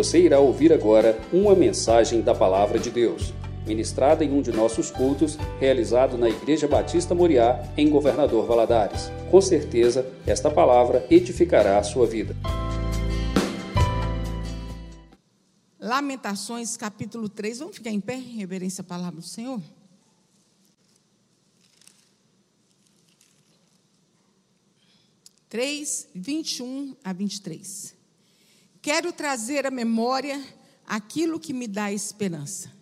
Você irá ouvir agora uma mensagem da Palavra de Deus, ministrada em um de nossos cultos, realizado na Igreja Batista Moriá, em Governador Valadares. Com certeza, esta palavra edificará a sua vida. Lamentações, capítulo 3. Vamos ficar em pé em reverência à palavra do Senhor? Três, vinte e um a vinte e três. Quero trazer à memória aquilo que me dá esperança.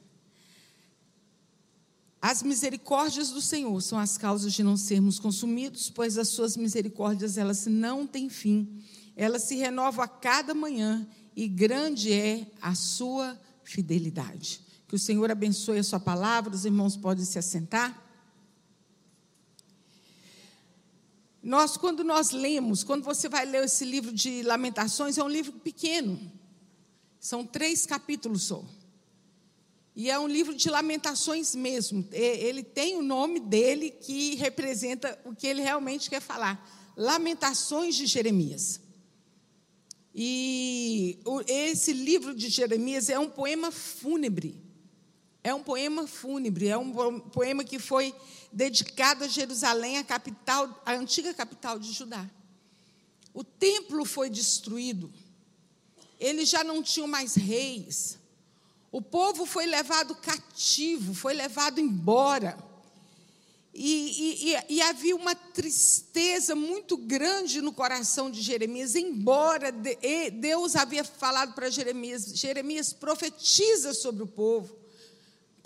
As misericórdias do Senhor são as causas de não sermos consumidos, pois as suas misericórdias elas não têm fim. Elas se renovam a cada manhã e grande é a sua fidelidade. Que o Senhor abençoe a sua palavra, os irmãos podem se assentar. Nós, quando nós lemos, quando você vai ler esse livro de Lamentações, é um livro pequeno, são três capítulos só. E é um livro de lamentações mesmo. Ele tem o nome dele que representa o que ele realmente quer falar. Lamentações de Jeremias. E esse livro de Jeremias é um poema fúnebre. É um poema fúnebre, é um poema que foi dedicado a Jerusalém, a capital, a antiga capital de Judá. O templo foi destruído. Eles já não tinham mais reis. O povo foi levado cativo, foi levado embora. E, e, e, havia uma tristeza muito grande no coração de Jeremias, embora Deus havia falado para Jeremias: Jeremias, profetiza sobre o povo,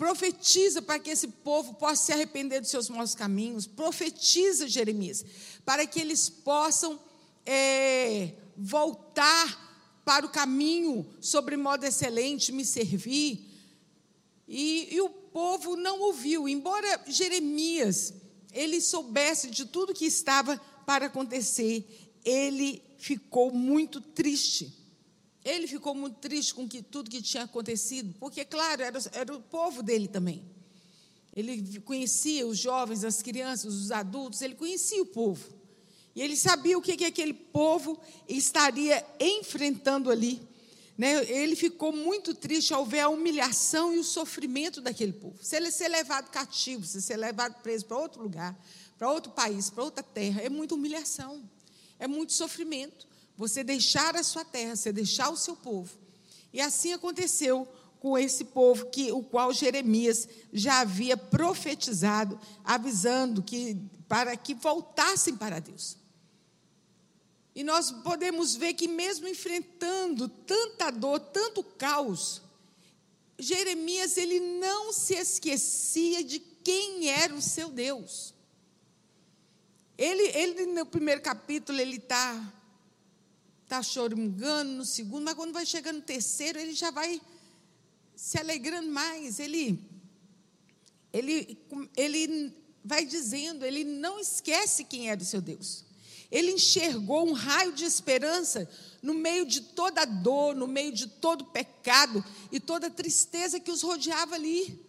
profetiza para que esse povo possa se arrepender dos seus maus caminhos, profetiza, Jeremias, para que eles possam é, voltar para o caminho sobre modo excelente, me servir. E, e o povo não ouviu, embora Jeremias ele soubesse de tudo que estava para acontecer, ele ficou muito triste. Ele ficou muito triste com que, tudo que tinha acontecido, porque, claro, era, era o povo dele também. Ele conhecia os jovens, as crianças, os adultos, ele conhecia o povo. E ele sabia o que, que aquele povo estaria enfrentando ali. Né? Ele ficou muito triste ao ver a humilhação e o sofrimento daquele povo. Se ele ser levado cativo, se ser levado preso para outro lugar, para outro país, para outra terra, é muita humilhação, é muito sofrimento. Você deixar a sua terra, você deixar o seu povo. E assim aconteceu com esse povo que o qual Jeremias já havia profetizado, avisando que para que voltassem para Deus. E nós podemos ver que, mesmo enfrentando tanta dor, tanto caos, Jeremias ele não se esquecia de quem era o seu Deus. Ele, ele no primeiro capítulo ele está tá choramingando, no segundo, mas quando vai chegando no terceiro ele já vai se alegrando mais. Ele, ele, ele vai dizendo, ele não esquece quem era o seu Deus. Ele enxergou um raio de esperança no meio de toda a dor, no meio de todo o pecado e toda a tristeza que os rodeava ali.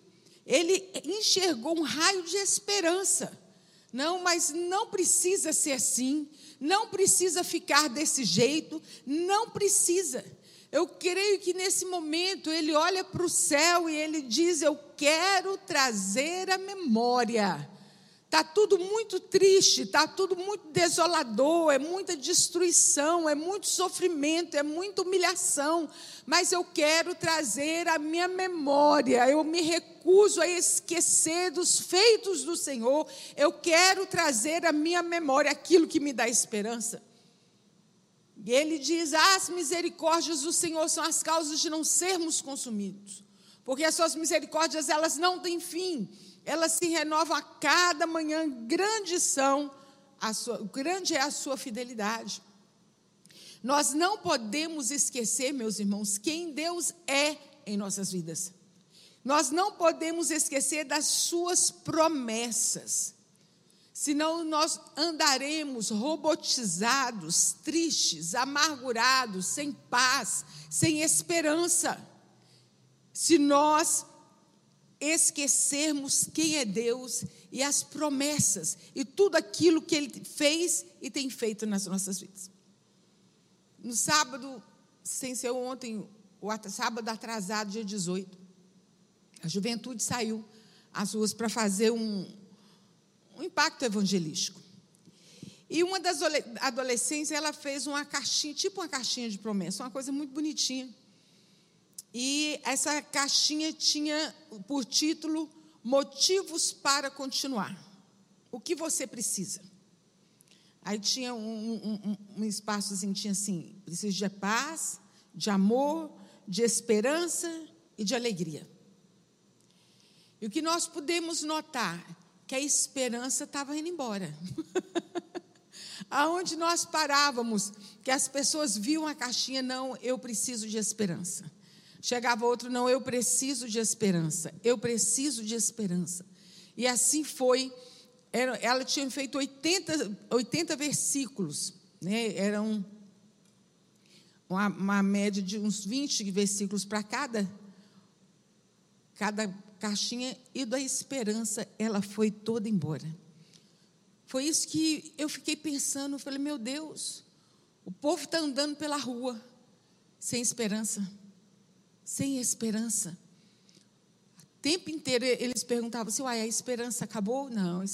Ele enxergou um raio de esperança. Não, mas não precisa ser assim, não precisa ficar desse jeito, não precisa. Eu creio que nesse momento ele olha para o céu e ele diz: Eu quero trazer a memória Está tudo muito triste, está tudo muito desolador, é muita destruição, é muito sofrimento, é muita humilhação. Mas eu quero trazer a minha memória, eu me recuso a esquecer dos feitos do Senhor, eu quero trazer a minha memória aquilo que me dá esperança. E ele diz: as misericórdias do Senhor são as causas de não sermos consumidos, porque as suas misericórdias elas não têm fim elas se renovam a cada manhã, grandes são, a sua, grande é a sua fidelidade. Nós não podemos esquecer, meus irmãos, quem Deus é em nossas vidas. Nós não podemos esquecer das suas promessas. Senão nós andaremos robotizados, tristes, amargurados, sem paz, sem esperança. Se nós esquecermos quem é Deus e as promessas e tudo aquilo que Ele fez e tem feito nas nossas vidas. No sábado, sem ser ontem, o sábado atrasado, dia 18. A juventude saiu às ruas para fazer um, um impacto evangelístico. E uma das adolescentes, ela fez uma caixinha, tipo uma caixinha de promessa, uma coisa muito bonitinha. E essa caixinha tinha por título Motivos para Continuar. O que você precisa? Aí tinha um, um, um espaçozinho, tinha assim, preciso de paz, de amor, de esperança e de alegria. E o que nós podemos notar, que a esperança estava indo embora. Aonde nós parávamos, que as pessoas viam a caixinha, não, eu preciso de esperança. Chegava outro, não, eu preciso de esperança, eu preciso de esperança. E assim foi, ela tinha feito 80, 80 versículos, né? eram uma, uma média de uns 20 versículos para cada, cada caixinha, e da esperança ela foi toda embora. Foi isso que eu fiquei pensando, eu falei, meu Deus, o povo está andando pela rua, sem esperança, sem esperança. O tempo inteiro eles perguntavam assim, uai, a esperança acabou? Não, a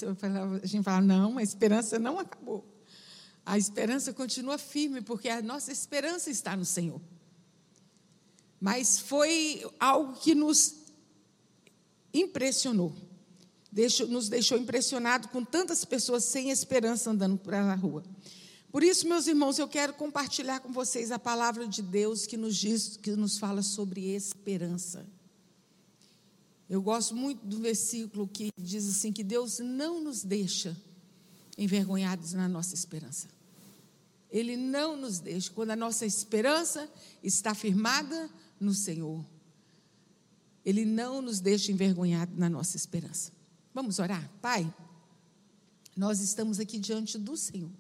gente falava, não, a esperança não acabou. A esperança continua firme, porque a nossa esperança está no Senhor. Mas foi algo que nos impressionou. Deixou, nos deixou impressionado com tantas pessoas sem esperança andando pela rua. Por isso, meus irmãos, eu quero compartilhar com vocês a palavra de Deus que nos diz, que nos fala sobre esperança. Eu gosto muito do versículo que diz assim que Deus não nos deixa envergonhados na nossa esperança. Ele não nos deixa quando a nossa esperança está firmada no Senhor. Ele não nos deixa envergonhados na nossa esperança. Vamos orar? Pai, nós estamos aqui diante do Senhor.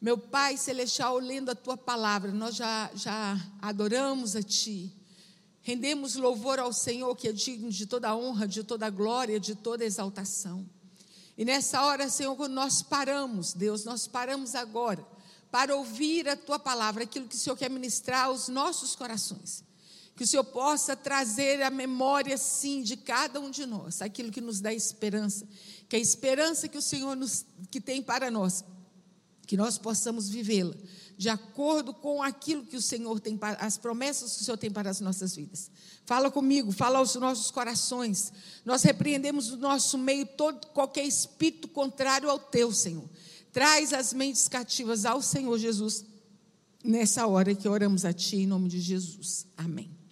Meu Pai Celestial, lendo a tua palavra, nós já, já adoramos a Ti. Rendemos louvor ao Senhor, que é digno de toda honra, de toda glória, de toda exaltação. E nessa hora, Senhor, quando nós paramos, Deus, nós paramos agora para ouvir a tua palavra, aquilo que o Senhor quer ministrar aos nossos corações. Que o Senhor possa trazer a memória, sim, de cada um de nós, aquilo que nos dá esperança, que a esperança que o Senhor nos, que tem para nós, que nós possamos vivê-la de acordo com aquilo que o Senhor tem, as promessas que o Senhor tem para as nossas vidas. Fala comigo, fala aos nossos corações. Nós repreendemos do nosso meio todo qualquer espírito contrário ao teu, Senhor. Traz as mentes cativas ao Senhor Jesus nessa hora que oramos a Ti em nome de Jesus. Amém.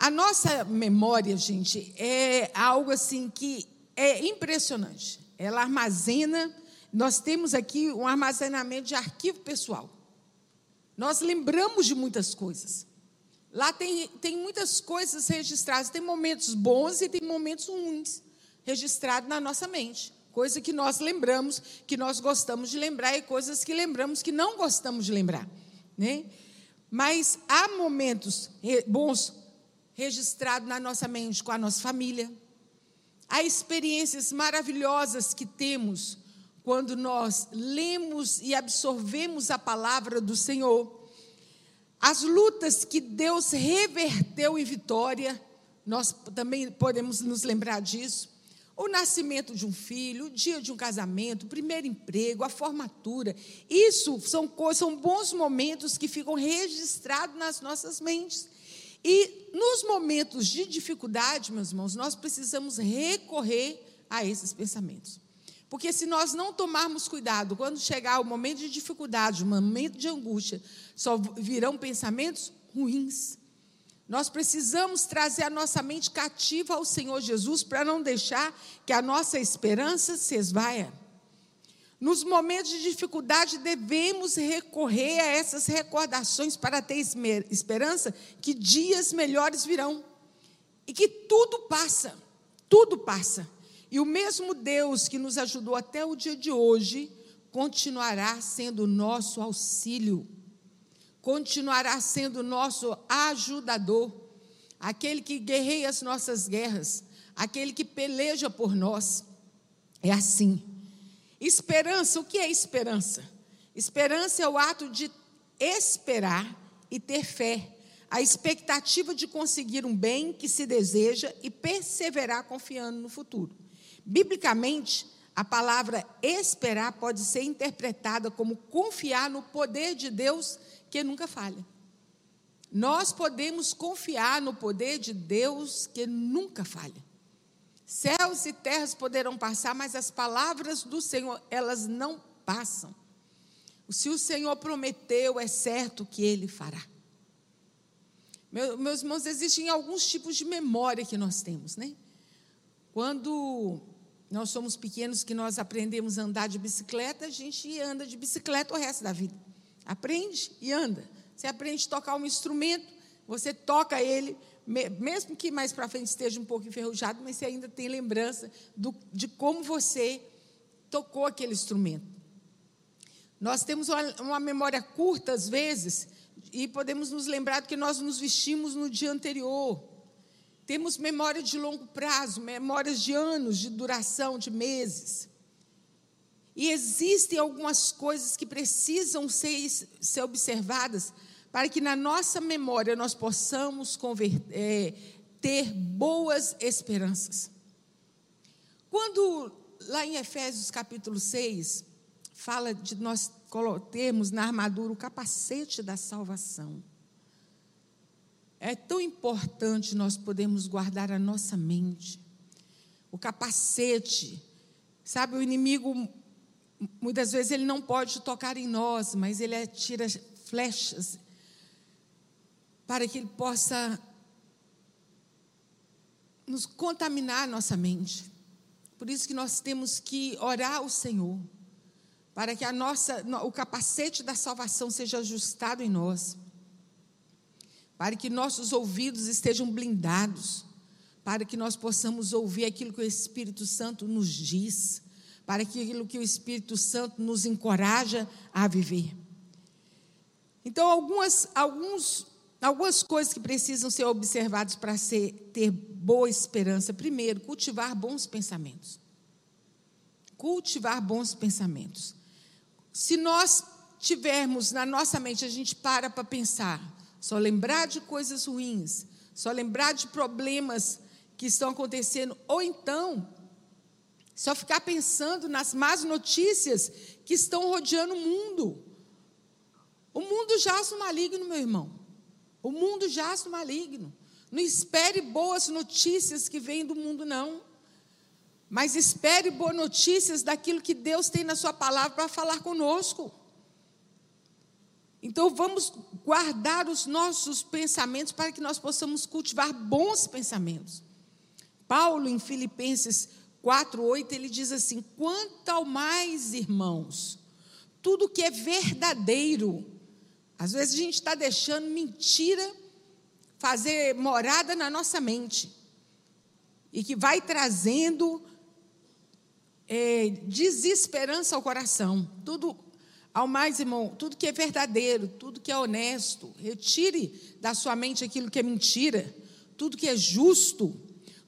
A nossa memória, gente, é algo assim que é impressionante. Ela armazena, nós temos aqui um armazenamento de arquivo pessoal. Nós lembramos de muitas coisas. Lá tem, tem muitas coisas registradas, tem momentos bons e tem momentos ruins registrados na nossa mente. Coisa que nós lembramos, que nós gostamos de lembrar, e coisas que lembramos que não gostamos de lembrar. Né? Mas há momentos bons registrados na nossa mente com a nossa família. Há experiências maravilhosas que temos quando nós lemos e absorvemos a palavra do Senhor, as lutas que Deus reverteu em vitória, nós também podemos nos lembrar disso. O nascimento de um filho, o dia de um casamento, o primeiro emprego, a formatura. Isso são, são bons momentos que ficam registrados nas nossas mentes. E nos momentos de dificuldade, meus irmãos, nós precisamos recorrer a esses pensamentos. Porque se nós não tomarmos cuidado, quando chegar o momento de dificuldade, o momento de angústia, só virão pensamentos ruins. Nós precisamos trazer a nossa mente cativa ao Senhor Jesus para não deixar que a nossa esperança se esvaia. Nos momentos de dificuldade, devemos recorrer a essas recordações para ter esperança que dias melhores virão e que tudo passa, tudo passa. E o mesmo Deus que nos ajudou até o dia de hoje, continuará sendo nosso auxílio, continuará sendo nosso ajudador, aquele que guerreia as nossas guerras, aquele que peleja por nós. É assim. Esperança, o que é esperança? Esperança é o ato de esperar e ter fé, a expectativa de conseguir um bem que se deseja e perseverar confiando no futuro. Biblicamente, a palavra esperar pode ser interpretada como confiar no poder de Deus que nunca falha. Nós podemos confiar no poder de Deus que nunca falha. Céus e terras poderão passar, mas as palavras do Senhor, elas não passam. Se o Senhor prometeu, é certo que ele fará. Meu, meus irmãos, existem alguns tipos de memória que nós temos, né? Quando nós somos pequenos, que nós aprendemos a andar de bicicleta, a gente anda de bicicleta o resto da vida. Aprende e anda. Você aprende a tocar um instrumento, você toca ele, mesmo que mais para frente esteja um pouco enferrujado, mas você ainda tem lembrança do, de como você tocou aquele instrumento. Nós temos uma, uma memória curta, às vezes, e podemos nos lembrar do que nós nos vestimos no dia anterior. Temos memória de longo prazo, memórias de anos, de duração, de meses. E existem algumas coisas que precisam ser, ser observadas para que na nossa memória nós possamos é, ter boas esperanças. Quando, lá em Efésios capítulo 6, fala de nós termos na armadura o capacete da salvação. É tão importante nós podermos guardar a nossa mente. O capacete, sabe, o inimigo, muitas vezes ele não pode tocar em nós, mas ele atira flechas para que ele possa nos contaminar nossa mente. Por isso que nós temos que orar ao Senhor, para que a nossa, o capacete da salvação seja ajustado em nós, para que nossos ouvidos estejam blindados, para que nós possamos ouvir aquilo que o Espírito Santo nos diz, para aquilo que o Espírito Santo nos encoraja a viver. Então, algumas, alguns Algumas coisas que precisam ser observadas para ser, ter boa esperança. Primeiro, cultivar bons pensamentos. Cultivar bons pensamentos. Se nós tivermos na nossa mente, a gente para para pensar, só lembrar de coisas ruins, só lembrar de problemas que estão acontecendo, ou então só ficar pensando nas más notícias que estão rodeando o mundo. O mundo jaz no maligno, meu irmão. O mundo jaz no maligno. Não espere boas notícias que vêm do mundo, não. Mas espere boas notícias daquilo que Deus tem na Sua palavra para falar conosco. Então vamos guardar os nossos pensamentos para que nós possamos cultivar bons pensamentos. Paulo, em Filipenses 4:8, ele diz assim: Quanto ao mais, irmãos, tudo que é verdadeiro, às vezes a gente está deixando mentira fazer morada na nossa mente e que vai trazendo é, desesperança ao coração. Tudo, ao mais, irmão, tudo que é verdadeiro, tudo que é honesto, retire da sua mente aquilo que é mentira, tudo que é justo,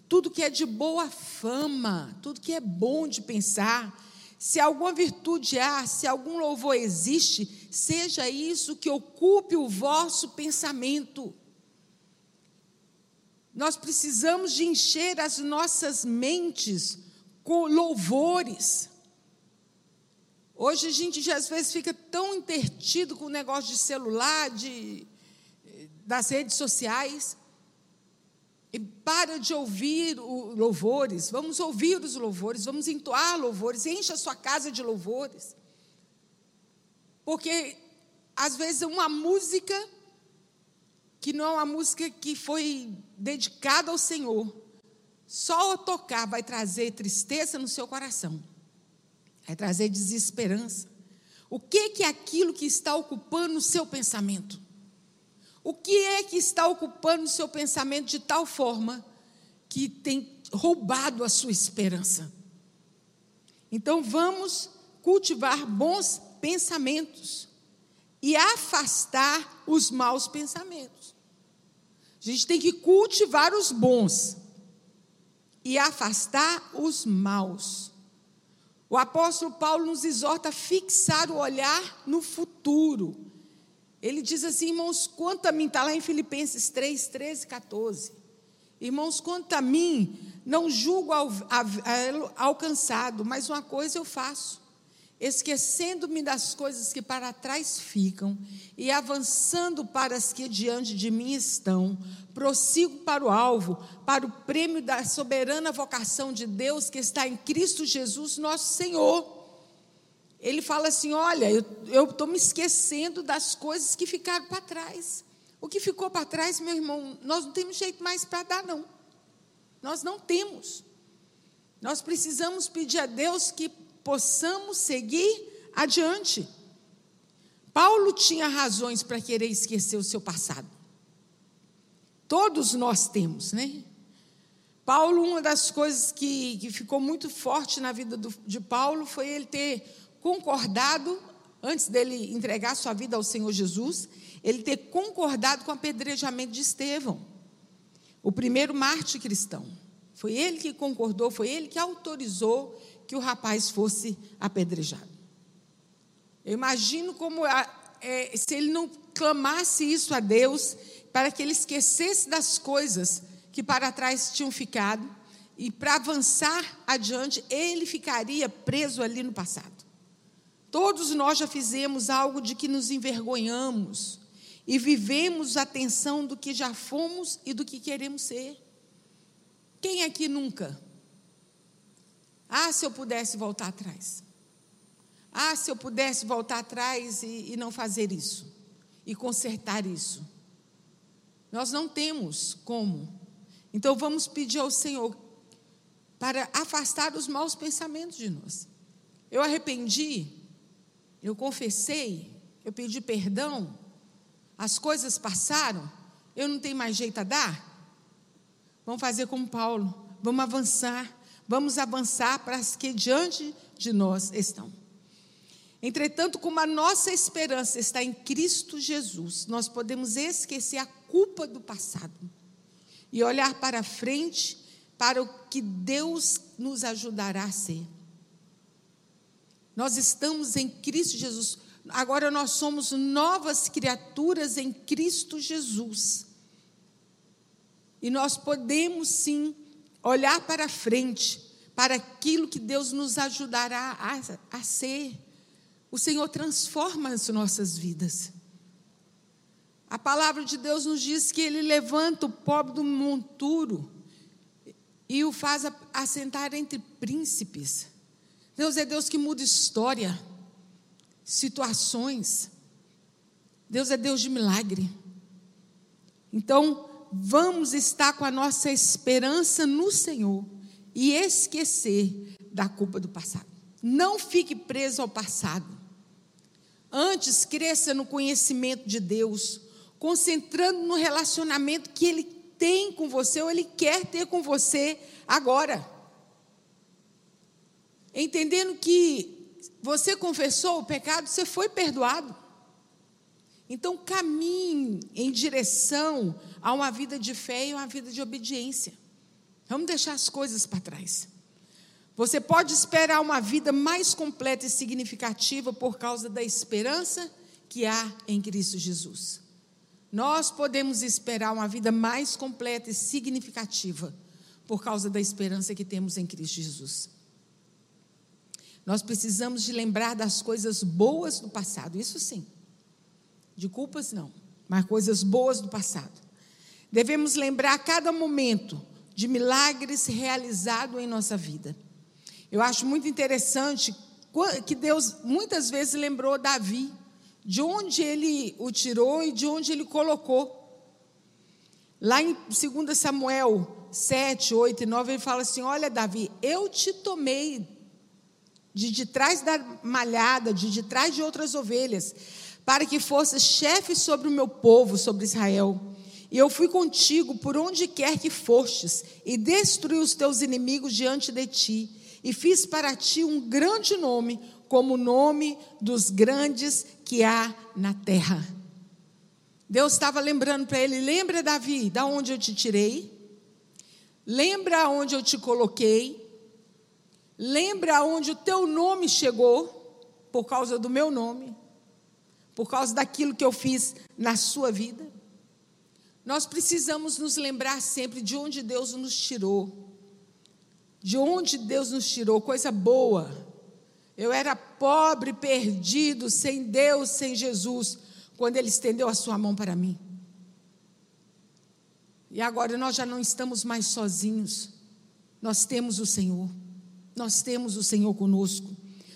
tudo que é de boa fama, tudo que é bom de pensar se alguma virtude há, se algum louvor existe, seja isso que ocupe o vosso pensamento. Nós precisamos de encher as nossas mentes com louvores. Hoje a gente já às vezes fica tão intertido com o negócio de celular, de, das redes sociais, e para de ouvir louvores, vamos ouvir os louvores, vamos entoar louvores, encha a sua casa de louvores. Porque, às vezes, uma música que não é uma música que foi dedicada ao Senhor, só tocar vai trazer tristeza no seu coração, vai trazer desesperança. O que, que é aquilo que está ocupando o seu pensamento? O que é que está ocupando o seu pensamento de tal forma que tem roubado a sua esperança? Então vamos cultivar bons pensamentos e afastar os maus pensamentos. A gente tem que cultivar os bons e afastar os maus. O apóstolo Paulo nos exorta a fixar o olhar no futuro Ele diz assim, irmãos, quanto a mim, está lá em Filipenses 3, 13, 14. Irmãos, quanto a mim, não julgo al, alcançado, mas uma coisa eu faço, esquecendo-me das coisas que para trás ficam e avançando para as que diante de mim estão, prossigo para o alvo, para o prêmio da soberana vocação de Deus que está em Cristo Jesus, nosso Senhor. Ele fala assim: Olha, eu estou me esquecendo das coisas que ficaram para trás. O que ficou para trás, meu irmão, nós não temos jeito mais para dar, não. Nós não temos. Nós precisamos pedir a Deus que possamos seguir adiante. Paulo tinha razões para querer esquecer o seu passado. Todos nós temos, né? Paulo, uma das coisas que, que ficou muito forte na vida do, de Paulo foi ele ter concordado, antes dele entregar sua vida ao Senhor Jesus, ele ter concordado com o apedrejamento de Estevão, o primeiro Marte cristão. Foi ele que concordou, foi ele que autorizou que o rapaz fosse apedrejado. Eu imagino como é, se ele não clamasse isso a Deus, para que ele esquecesse das coisas que para trás tinham ficado, e para avançar adiante, ele ficaria preso ali no passado. Todos nós já fizemos algo de que nos envergonhamos e vivemos a tensão do que já fomos e do que queremos ser. Quem aqui nunca? Ah, se eu pudesse voltar atrás. Ah, se eu pudesse voltar atrás e, e não fazer isso, e consertar isso. Nós não temos como. Então vamos pedir ao Senhor para afastar os maus pensamentos de nós. Eu arrependi, eu confessei, eu pedi perdão, as coisas passaram, eu não tenho mais jeito a dar? Vamos fazer como Paulo, vamos avançar, vamos avançar para as que diante de nós estão. Entretanto, como a nossa esperança está em Cristo Jesus, nós podemos esquecer a culpa do passado e olhar para frente para o que Deus nos ajudará a ser. Nós estamos em Cristo Jesus. Agora nós somos novas criaturas em Cristo Jesus. E nós podemos sim olhar para frente, para aquilo que Deus nos ajudará a, a ser. O Senhor transforma as nossas vidas. A palavra de Deus nos diz que Ele levanta o pobre do monturo e o faz assentar entre príncipes. Deus é Deus que muda história, situações. Deus é Deus de milagre. Então, vamos estar com a nossa esperança no Senhor e esquecer da culpa do passado. Não fique preso ao passado. Antes, cresça no conhecimento de Deus, concentrando no relacionamento que Ele tem com você ou Ele quer ter com você agora entendendo que você confessou o pecado, você foi perdoado. Então caminhe em direção a uma vida de fé e uma vida de obediência. Vamos deixar as coisas para trás. Você pode esperar uma vida mais completa e significativa por causa da esperança que há em Cristo Jesus. Nós podemos esperar uma vida mais completa e significativa por causa da esperança que temos em Cristo Jesus. Nós precisamos de lembrar das coisas boas do passado, isso sim. De culpas não, mas coisas boas do passado. Devemos lembrar a cada momento de milagres realizados em nossa vida. Eu acho muito interessante que Deus muitas vezes lembrou Davi, de onde ele o tirou e de onde ele colocou. Lá em 2 Samuel 7, 8 e 9, ele fala assim: Olha, Davi, eu te tomei de de trás da malhada, de de trás de outras ovelhas, para que fosses chefe sobre o meu povo, sobre Israel. E eu fui contigo por onde quer que fostes, e destruí os teus inimigos diante de ti, e fiz para ti um grande nome, como o nome dos grandes que há na terra. Deus estava lembrando para ele: lembra, Davi, da onde eu te tirei? Lembra onde eu te coloquei? Lembra onde o teu nome chegou, por causa do meu nome. Por causa daquilo que eu fiz na sua vida. Nós precisamos nos lembrar sempre de onde Deus nos tirou. De onde Deus nos tirou, coisa boa. Eu era pobre, perdido, sem Deus, sem Jesus, quando Ele estendeu a sua mão para mim. E agora nós já não estamos mais sozinhos. Nós temos o Senhor. Nós temos o Senhor conosco.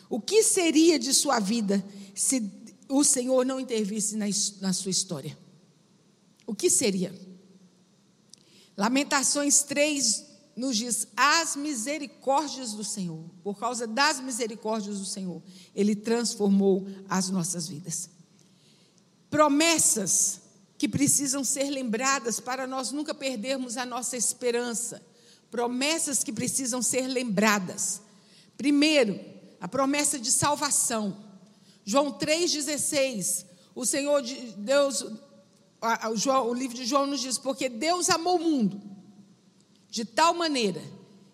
O que seria de sua vida se o Senhor não intervisse na, na sua história? O que seria? Lamentações 3 nos diz: as misericórdias do Senhor, por causa das misericórdias do Senhor, Ele transformou as nossas vidas. Promessas que precisam ser lembradas para nós nunca perdermos a nossa esperança. Promessas que precisam ser lembradas. Primeiro, a promessa de salvação. João 3,16. O Senhor de Deus, o livro de João nos diz: Porque Deus amou o mundo de tal maneira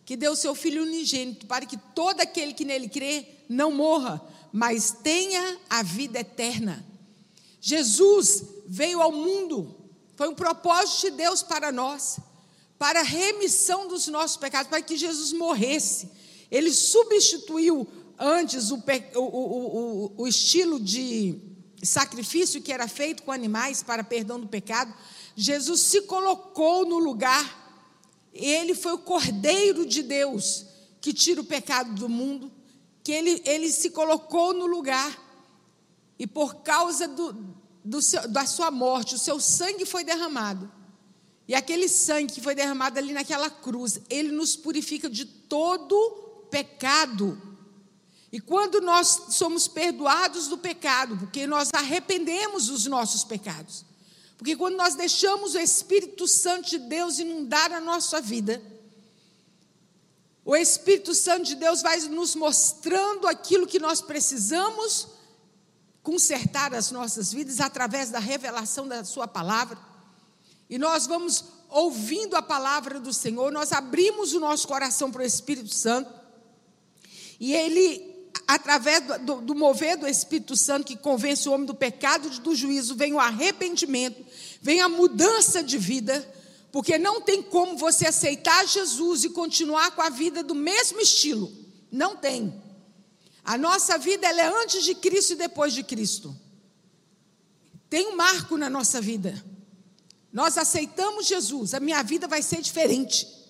que deu seu Filho unigênito para que todo aquele que nele crê não morra, mas tenha a vida eterna. Jesus veio ao mundo, foi um propósito de Deus para nós, para a remissão dos nossos pecados, para que Jesus morresse. Ele substituiu antes o, o, o, estilo de sacrifício que era feito com animais para perdão do pecado. Jesus se colocou no lugar, ele foi o Cordeiro de Deus que tira o pecado do mundo, que ele, ele se colocou no lugar, e por causa do, do seu, da sua morte, o seu sangue foi derramado. E aquele sangue que foi derramado ali naquela cruz, ele nos purifica de todo pecado. E quando nós somos perdoados do pecado, porque nós arrependemos dos nossos pecados, porque quando nós deixamos o Espírito Santo de Deus inundar a nossa vida, o Espírito Santo de Deus vai nos mostrando aquilo que nós precisamos consertar as nossas vidas através da revelação da Sua palavra. E nós vamos ouvindo a palavra do Senhor, nós abrimos o nosso coração para o Espírito Santo, e Ele através do, do, mover do Espírito Santo que convence o homem do pecado e do juízo, vem o arrependimento, vem a mudança de vida, porque não tem como você aceitar Jesus e continuar com a vida do mesmo estilo. Não tem. A nossa vida ela é antes de Cristo e depois de Cristo. Tem um marco na nossa vida. Nós aceitamos Jesus, a minha vida vai ser diferente.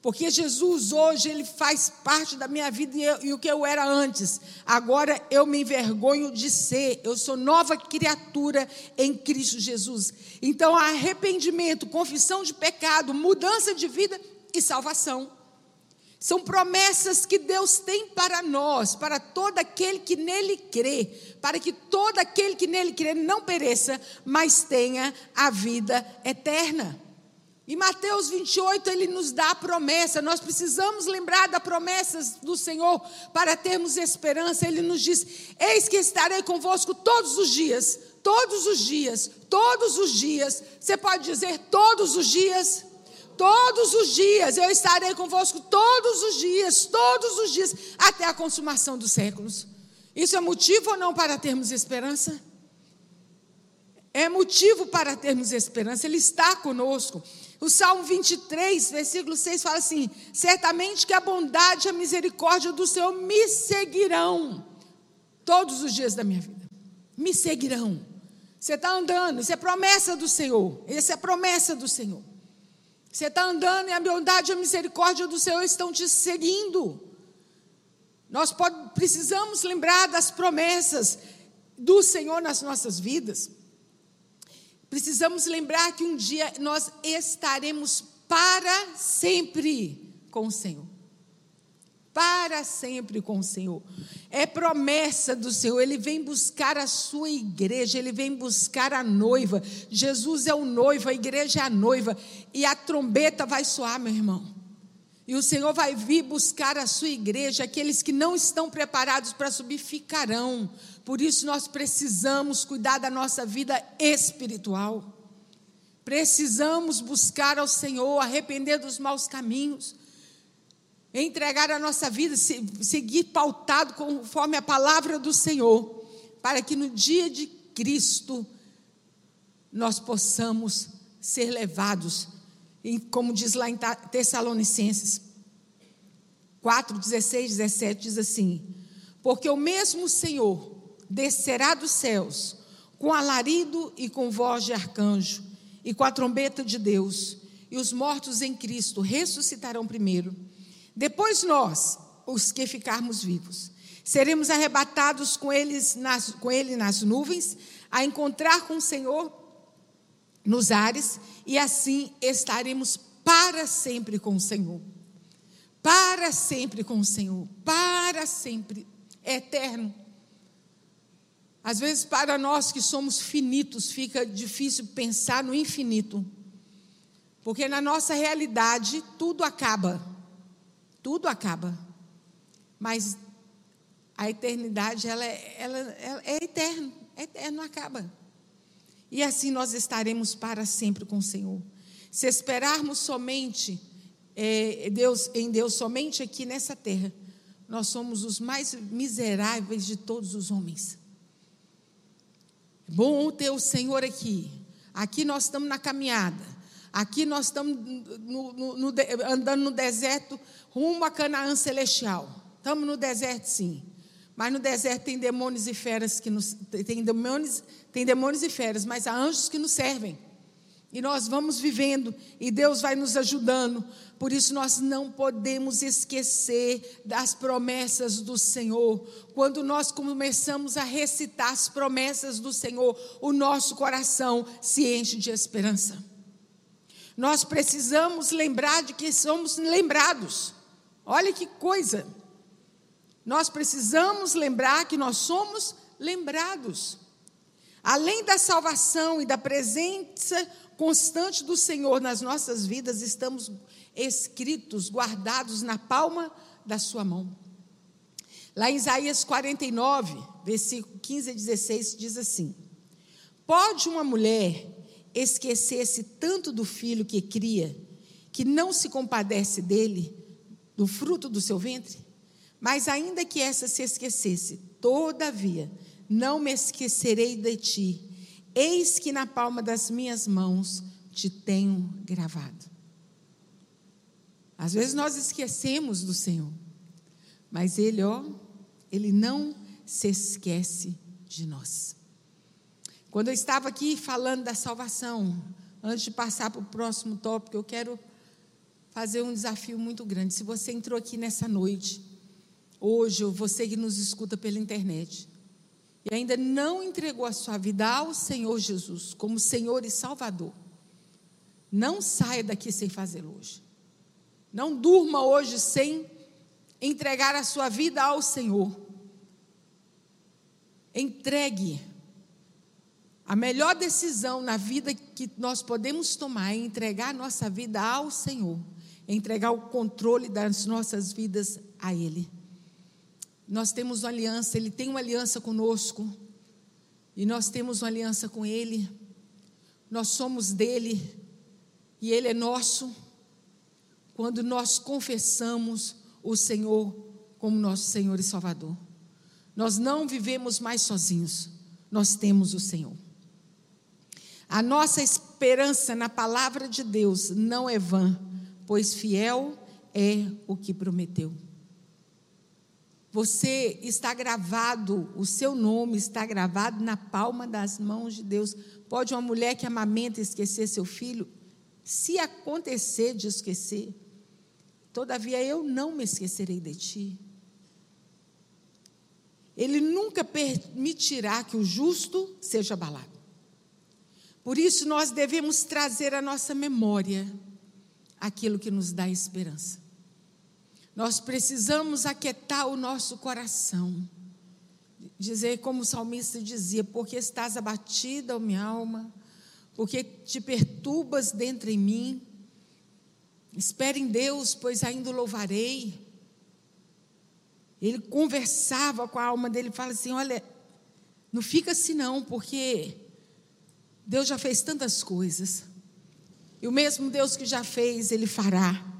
Porque Jesus hoje ele faz parte da minha vida e, eu, e, o que eu era antes. Agora eu me envergonho de ser. Eu sou nova criatura em Cristo Jesus. Então arrependimento, confissão de pecado, mudança de vida e salvação. São promessas que Deus tem para nós, para todo aquele que nele crê, para que todo aquele que nele crê não pereça, mas tenha a vida eterna. Em Mateus 28, ele nos dá a promessa, nós precisamos lembrar das promessas do Senhor para termos esperança. Ele nos diz: Eis que estarei convosco todos os dias, todos os dias, todos os dias. Você pode dizer todos os dias? Todos os dias eu estarei convosco, todos os dias, todos os dias, até a consumação dos séculos. Isso é motivo ou não para termos esperança? É motivo para termos esperança, Ele está conosco. O Salmo 23, versículo 6 fala assim: Certamente que a bondade e a misericórdia do Senhor me seguirão todos os dias da minha vida. Me seguirão. Você está andando, isso é promessa do Senhor. Essa é a promessa do Senhor. Você está andando e a bondade e a misericórdia do Senhor estão te seguindo. Nós pode, precisamos lembrar das promessas do Senhor nas nossas vidas. Precisamos lembrar que um dia nós estaremos para sempre com o Senhor. Para sempre com o Senhor. É promessa do Senhor. Ele vem buscar a sua igreja, ele vem buscar a noiva. Jesus é o noivo, a igreja é a noiva. E a trombeta vai soar, meu irmão. E o Senhor vai vir buscar a sua igreja. Aqueles que não estão preparados para subir ficarão. Por isso nós precisamos cuidar da nossa vida espiritual. Precisamos buscar ao Senhor, arrepender dos maus caminhos, entregar a nossa vida, seguir pautado conforme a palavra do Senhor, para que no dia de Cristo nós possamos ser levados, como diz lá em Tessalonicenses 4, 16, 17, diz assim: Porque o mesmo Senhor descerá dos céus com alarido e com voz de arcanjo e com a trombeta de Deus, e os mortos em Cristo ressuscitarão primeiro. Depois nós, os que ficarmos vivos, seremos arrebatados com, eles nas, com ele nas nuvens, a encontrar com o Senhor nos ares, e assim estaremos para sempre com o Senhor. Para sempre com o Senhor. Para sempre. É eterno. Às vezes, para nós que somos finitos, fica difícil pensar no infinito. Porque na nossa realidade, tudo acaba. Tudo acaba. Mas a eternidade, ela, é, ela, ela é eterna. É eterno, acaba. E assim nós estaremos para sempre com o Senhor. Se esperarmos somente é, Deus, em Deus, somente aqui nessa terra, nós somos os mais miseráveis de todos os homens. É bom ter o Senhor aqui. Aqui nós estamos na caminhada. Aqui nós estamos no, no, no, andando no deserto rumo a Canaã celestial. Estamos no deserto, sim. Mas no deserto tem demônios e feras que nos tem demônios, tem demônios e feras, mas há anjos que nos servem. E nós vamos vivendo e Deus vai nos ajudando. Por isso nós não podemos esquecer das promessas do Senhor. Quando nós começamos a recitar as promessas do Senhor, o nosso coração se enche de esperança. Nós precisamos lembrar de que somos lembrados. Olha que coisa. Nós precisamos lembrar que nós somos lembrados. Além da salvação e da presença constante do Senhor nas nossas vidas, estamos escritos, guardados na palma da Sua mão. Lá em Isaías 49, versículo 15 a 16, diz assim: Pode uma mulher esquecer-se tanto do filho que cria, que não se compadece dele, do fruto do seu ventre? Mas ainda que essa se esquecesse, todavia, não me esquecerei de ti. Eis que na palma das minhas mãos te tenho gravado. Às vezes nós esquecemos do Senhor, mas Ele, ó, Ele não se esquece de nós. Quando eu estava aqui falando da salvação, antes de passar para o próximo tópico, eu quero fazer um desafio muito grande. Se você entrou aqui nessa noite, hoje, ou você que nos escuta pela internet, e ainda não entregou a sua vida ao Senhor Jesus como Senhor e Salvador, não saia daqui sem fazê-lo hoje. Não durma hoje sem entregar a sua vida ao Senhor. Entregue. A melhor decisão na vida que nós podemos tomar é entregar a nossa vida ao Senhor, entregar o controle das nossas vidas a Ele. Nós temos uma aliança, Ele tem uma aliança conosco, e nós temos uma aliança com Ele, nós somos dele, e Ele é nosso, quando nós confessamos o Senhor como nosso Senhor e Salvador. Nós não vivemos mais sozinhos, nós temos o Senhor. A nossa esperança na palavra de Deus não é vã, pois fiel é o que prometeu. Você está gravado, o seu nome está gravado na palma das mãos de Deus. Pode uma mulher que amamenta esquecer seu filho? Se acontecer de esquecer, todavia eu não me esquecerei de ti. Ele nunca permitirá que o justo seja abalado. Por isso, nós devemos trazer à nossa memória aquilo que nos dá esperança. Nós precisamos aquietar o nosso coração. Dizer como o salmista dizia: Porque estás abatida, ó minha alma, porque te perturbas dentro em mim. Espere em Deus, pois ainda o louvarei. Ele conversava com a alma dele, fala assim: Olha, não fica assim não, porque Deus já fez tantas coisas. E o mesmo Deus que já fez, Ele fará.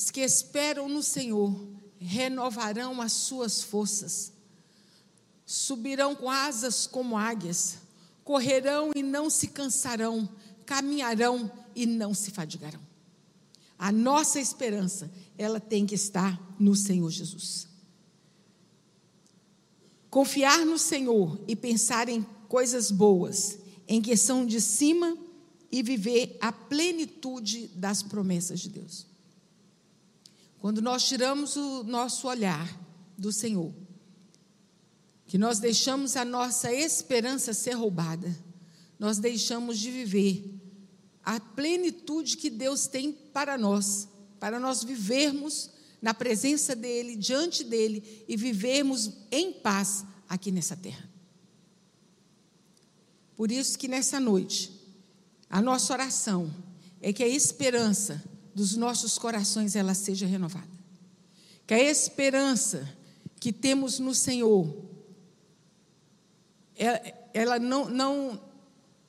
Os que esperam no Senhor renovarão as suas forças. subirão com asas como águias, correrão e não se cansarão, caminharão e não se fadigarão. A nossa esperança, ela tem que estar no Senhor Jesus. Confiar no Senhor e pensar em coisas boas, em questão de cima e viver a plenitude das promessas de Deus. Quando nós tiramos o nosso olhar do Senhor, que nós deixamos a nossa esperança ser roubada, nós deixamos de viver a plenitude que Deus tem para nós, para nós vivermos na presença dEle, diante dEle e vivermos em paz aqui nessa terra. Por isso que nessa noite, a nossa oração é que a esperança dos nossos corações ela seja renovada. Que a esperança que temos no Senhor, ela, ela não, não,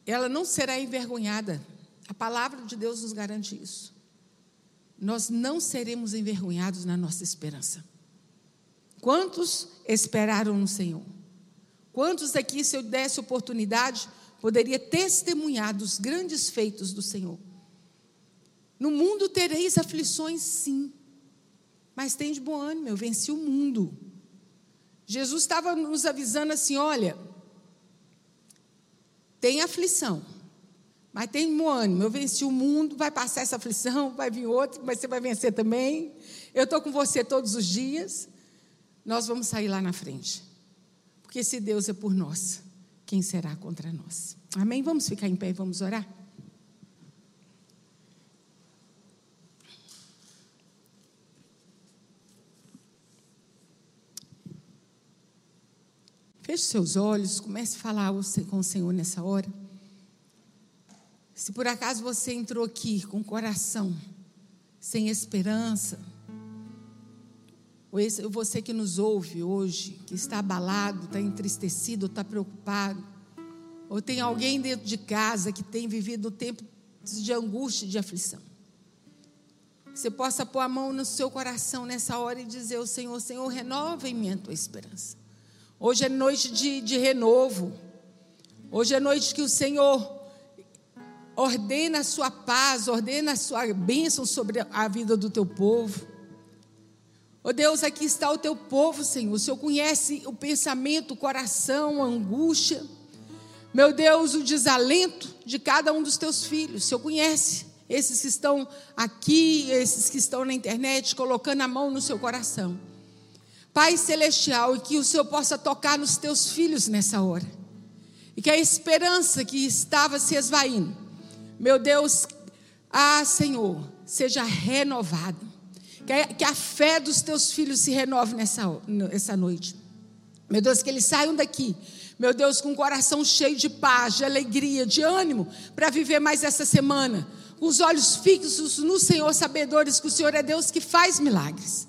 ela não será envergonhada. A palavra de Deus nos garante isso. Nós não seremos envergonhados na nossa esperança. Quantos esperaram no Senhor? Quantos aqui, se eu desse oportunidade, poderia testemunhar dos grandes feitos do Senhor? No mundo tereis aflições, sim. Mas tem de bom ânimo, eu venci o mundo. Jesus estava nos avisando assim: olha, tem aflição, mas tem bom ânimo. Eu venci o mundo, vai passar essa aflição, vai vir outro, mas você vai vencer também. Eu estou com você todos os dias. Nós vamos sair lá na frente. Porque se Deus é por nós, quem será contra nós? Amém? Vamos ficar em pé e vamos orar? Feche seus olhos, comece a falar com o Senhor nessa hora. Se por acaso você entrou aqui com o coração sem esperança, ou você que nos ouve hoje, que está abalado, está entristecido, está preocupado, ou tem alguém dentro de casa que tem vivido tempos de angústia e de aflição. Que você possa pôr a mão no seu coração nessa hora e dizer Senhor: Senhor, renova em mim a tua esperança. Hoje é noite de, de renovo. Hoje é noite que o Senhor ordena a sua paz, ordena a sua bênção sobre a vida do teu povo. Oh Deus, aqui está o teu povo, Senhor. O Senhor conhece o pensamento, o coração, a angústia. Meu Deus, o desalento de cada um dos teus filhos. O Senhor conhece esses que estão aqui, esses que estão na internet, colocando a mão no seu coração. Pai Celestial, e que o Senhor possa tocar nos teus filhos nessa hora. E que a esperança que estava se esvaindo, meu Deus, ah Senhor, seja renovada. Que a, fé dos teus filhos se renove nessa, nessa noite. Meu Deus, que eles saiam daqui, meu Deus, com o coração cheio de paz, de alegria, de ânimo, para viver mais essa semana. Com os olhos fixos no Senhor, sabedores que o Senhor é Deus que faz milagres.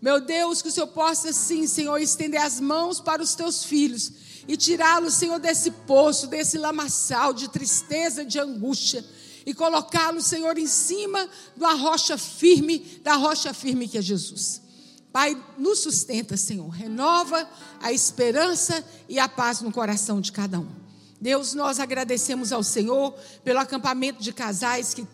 Meu Deus, que o Senhor possa, sim, Senhor, estender as mãos para os teus filhos e tirá-los, Senhor, desse poço, desse lamaçal de tristeza, de angústia, e colocá-los, Senhor, em cima da rocha firme, da rocha firme que é Jesus. Pai, nos sustenta, Senhor, renova a esperança e a paz no coração de cada um. Deus, nós agradecemos ao Senhor pelo acampamento de casais que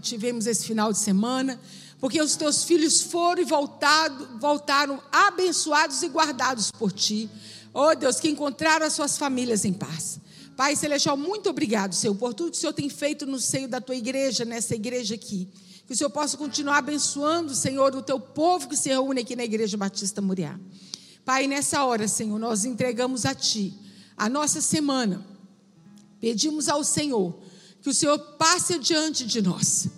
tivemos esse final de semana porque os teus filhos foram e voltado, voltaram abençoados e guardados por ti. Oh Deus, que encontraram as suas famílias em paz. Pai Celestial, muito obrigado, Senhor, por tudo que o Senhor tem feito no seio da tua igreja, nessa igreja aqui. Que o Senhor possa continuar abençoando, Senhor, o teu povo que se reúne aqui na Igreja Batista Muriá. Pai, nessa hora, Senhor, nós entregamos a Ti a nossa semana. Pedimos ao Senhor que o Senhor passe adiante de nós.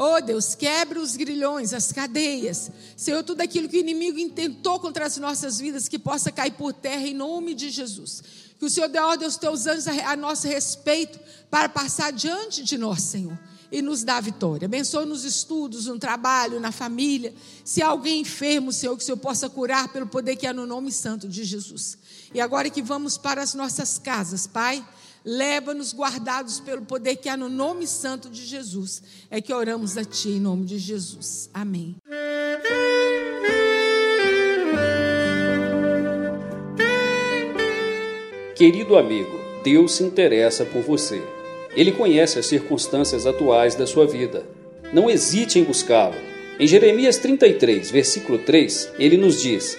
Oh Deus, quebra os grilhões, as cadeias. Senhor, tudo aquilo que o inimigo intentou contra as nossas vidas, que possa cair por terra em nome de Jesus. Que o Senhor dê ordem aos teus anjos a, a nosso respeito para passar diante de nós, Senhor, e nos dar vitória. Abençoa nos estudos, no trabalho, na família. Se há alguém enfermo, Senhor, que o Senhor possa curar pelo poder que há no nome santo de Jesus. E agora que vamos para as nossas casas, Pai. Leva-nos guardados pelo poder que há no nome santo de Jesus. É que oramos a Ti em nome de Jesus. Amém. Querido amigo, Deus se interessa por você. Ele conhece as circunstâncias atuais da sua vida. Não hesite em buscá-lo. Em Jeremias 33, versículo 3, ele nos diz: